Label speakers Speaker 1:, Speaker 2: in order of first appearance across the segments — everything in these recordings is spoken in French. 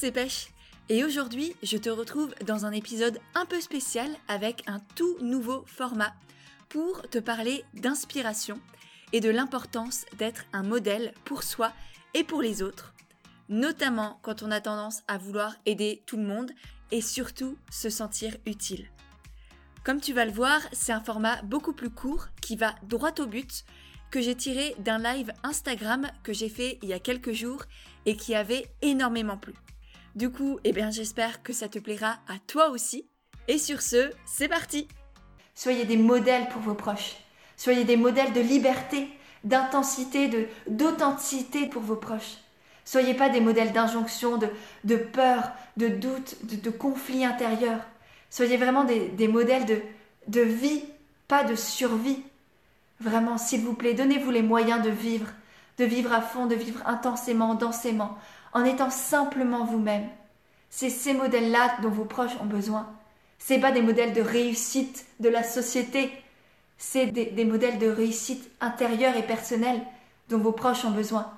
Speaker 1: c'est Pêche et aujourd'hui je te retrouve dans un épisode un peu spécial avec un tout nouveau format pour te parler d'inspiration et de l'importance d'être un modèle pour soi et pour les autres, notamment quand on a tendance à vouloir aider tout le monde et surtout se sentir utile. Comme tu vas le voir, c'est un format beaucoup plus court qui va droit au but que j'ai tiré d'un live Instagram que j'ai fait il y a quelques jours et qui avait énormément plu. Du coup, eh bien, j'espère que ça te plaira à toi aussi. Et sur ce, c'est parti
Speaker 2: Soyez des modèles pour vos proches. Soyez des modèles de liberté, d'intensité, d'authenticité pour vos proches. Soyez pas des modèles d'injonction, de, peur, de doute, de, conflit intérieur. Soyez vraiment des, des modèles de, de vie, pas de survie. Vraiment, s'il vous plaît, donnez-vous les moyens de vivre, de vivre à fond, de vivre intensément, densément, en étant simplement vous-même. C'est ces modèles-là dont vos proches ont besoin. C'est pas des modèles de réussite de la société, c'est des, modèles de réussite intérieure et personnelle dont vos proches ont besoin.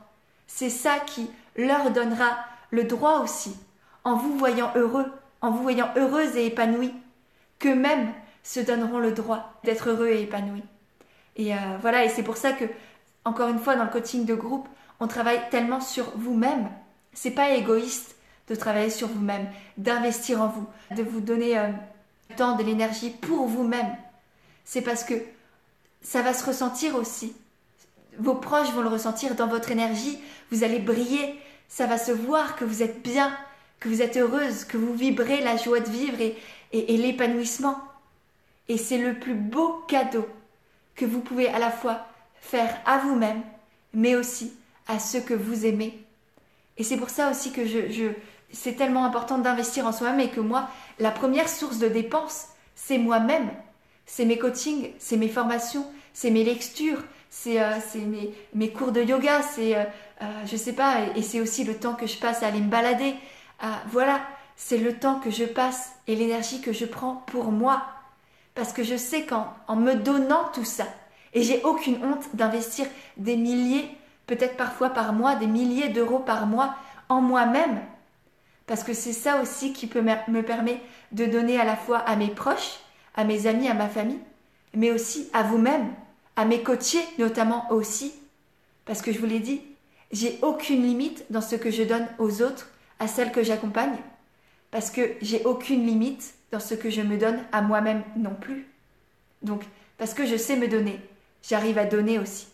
Speaker 2: C'est ça qui leur donnera le droit aussi, en vous voyant heureux, en vous voyant heureuse et épanouie, qu'eux-mêmes se donneront le droit d'être heureux et épanouis. Et euh, voilà, et c'est pour ça que, encore une fois, dans le coaching de groupe, on travaille tellement sur vous-même. C'est pas égoïste de travailler sur vous-même, d'investir en vous, de vous donner euh, temps, de l'énergie pour vous-même. C'est parce que ça va se ressentir aussi. Vos proches vont le ressentir dans votre énergie. Vous allez briller. Ça va se voir que vous êtes bien, que vous êtes heureuse, que vous vibrez la joie de vivre et l'épanouissement. Et c'est le plus beau cadeau que vous pouvez à la fois faire à vous-même, mais aussi à ceux que vous aimez. Et c'est pour ça aussi que je, c'est tellement important d'investir en soi-même et que moi, la première source de dépenses, c'est moi-même. C'est mes coachings, c'est mes formations, c'est mes lectures, c'est euh, mes, cours de yoga, c'est, euh, euh, je sais pas, et, c'est aussi le temps que je passe à aller me balader. voilà, c'est le temps que je passe et l'énergie que je prends pour moi. Parce que je sais qu'en en me donnant tout ça, et j'ai aucune honte d'investir des milliers, peut-être parfois par mois, des milliers d'euros par mois en moi-même, parce que c'est ça aussi qui peut me permettre de donner à la fois à mes proches, à mes amis, à ma famille, mais aussi à vous-même, à mes coachés notamment aussi, parce que je vous l'ai dit, j'ai aucune limite dans ce que je donne aux autres, à celles que j'accompagne, parce que j'ai aucune limite dans ce que je me donne à moi-même non plus. Donc, parce que je sais me donner, j'arrive à donner aussi.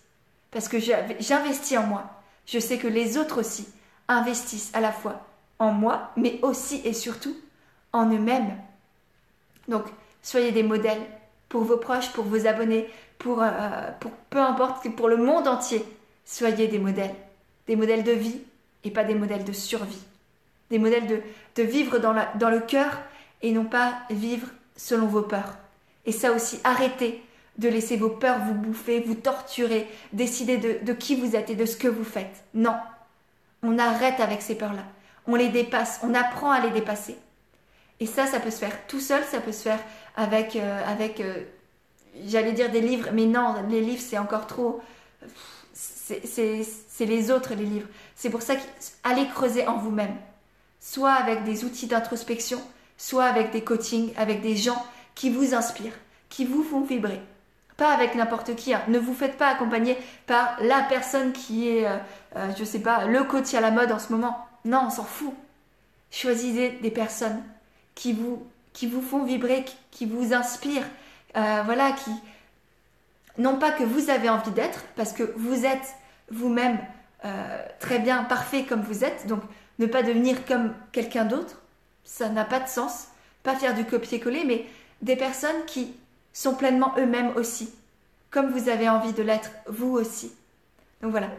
Speaker 2: Parce que j'investis en moi. Je sais que les autres aussi investissent à la fois en moi, mais aussi et surtout en eux-mêmes. Donc, soyez des modèles pour vos proches, pour vos abonnés, pour, euh, peu importe, pour le monde entier. Soyez des modèles. Des modèles de vie et pas des modèles de survie. Des modèles de, de vivre dans, dans le cœur et non pas vivre selon vos peurs. Et ça aussi, arrêtez de laisser vos peurs vous bouffer, vous torturer, décider de, qui vous êtes et de ce que vous faites. Non, on arrête avec ces peurs-là. On les dépasse, on apprend à les dépasser. Et ça, ça peut se faire tout seul, ça peut se faire avec, euh, avec euh, j'allais dire des livres, mais non, les livres, c'est encore trop... C'est les autres, les livres. C'est pour ça qu'allez creuser en vous-même. Soit avec des outils d'introspection, soit avec des coachings, avec des gens qui vous inspirent, qui vous font vibrer. Pas avec n'importe qui. Hein. Ne vous faites pas accompagner par la personne qui est, euh, euh, je sais pas, le coach à la mode en ce moment. Non, on s'en fout. Choisissez des personnes qui vous, qui vous font vibrer, qui, vous inspirent, euh, voilà, qui, non pas que vous avez envie d'être, parce que vous êtes vous-même euh, très bien, parfait comme vous êtes, donc ne pas devenir comme quelqu'un d'autre, ça n'a pas de sens. Pas faire du copier-coller, mais des personnes qui sont pleinement eux-mêmes aussi, comme vous avez envie de l'être vous aussi. Donc voilà,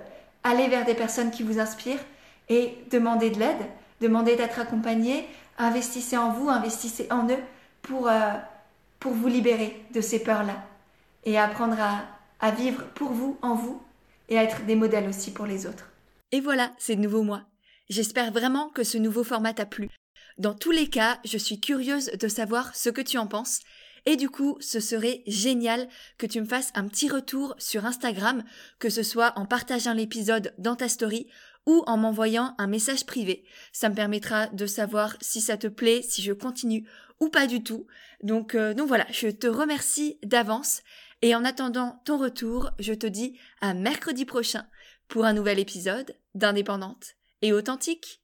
Speaker 2: allez vers des personnes qui vous inspirent et demandez de l'aide, demandez d'être accompagné, investissez en vous, investissez en eux pour, euh, pour vous libérer de ces peurs-là et apprendre à, à vivre pour vous, en vous, et à être des modèles aussi pour les autres.
Speaker 1: Et voilà, c'est de nouveau moi. J'espère vraiment que ce nouveau format t'a plu. Dans tous les cas, je suis curieuse de savoir ce que tu en penses. Et du coup, ce serait génial que tu me fasses un petit retour sur Instagram, que ce soit en partageant l'épisode dans ta story ou en m'envoyant un message privé. Ça me permettra de savoir si ça te plaît, si je continue ou pas du tout. Donc, euh, donc voilà, je te remercie d'avance et en attendant ton retour, je te dis à mercredi prochain pour un nouvel épisode d'Indépendante et authentique.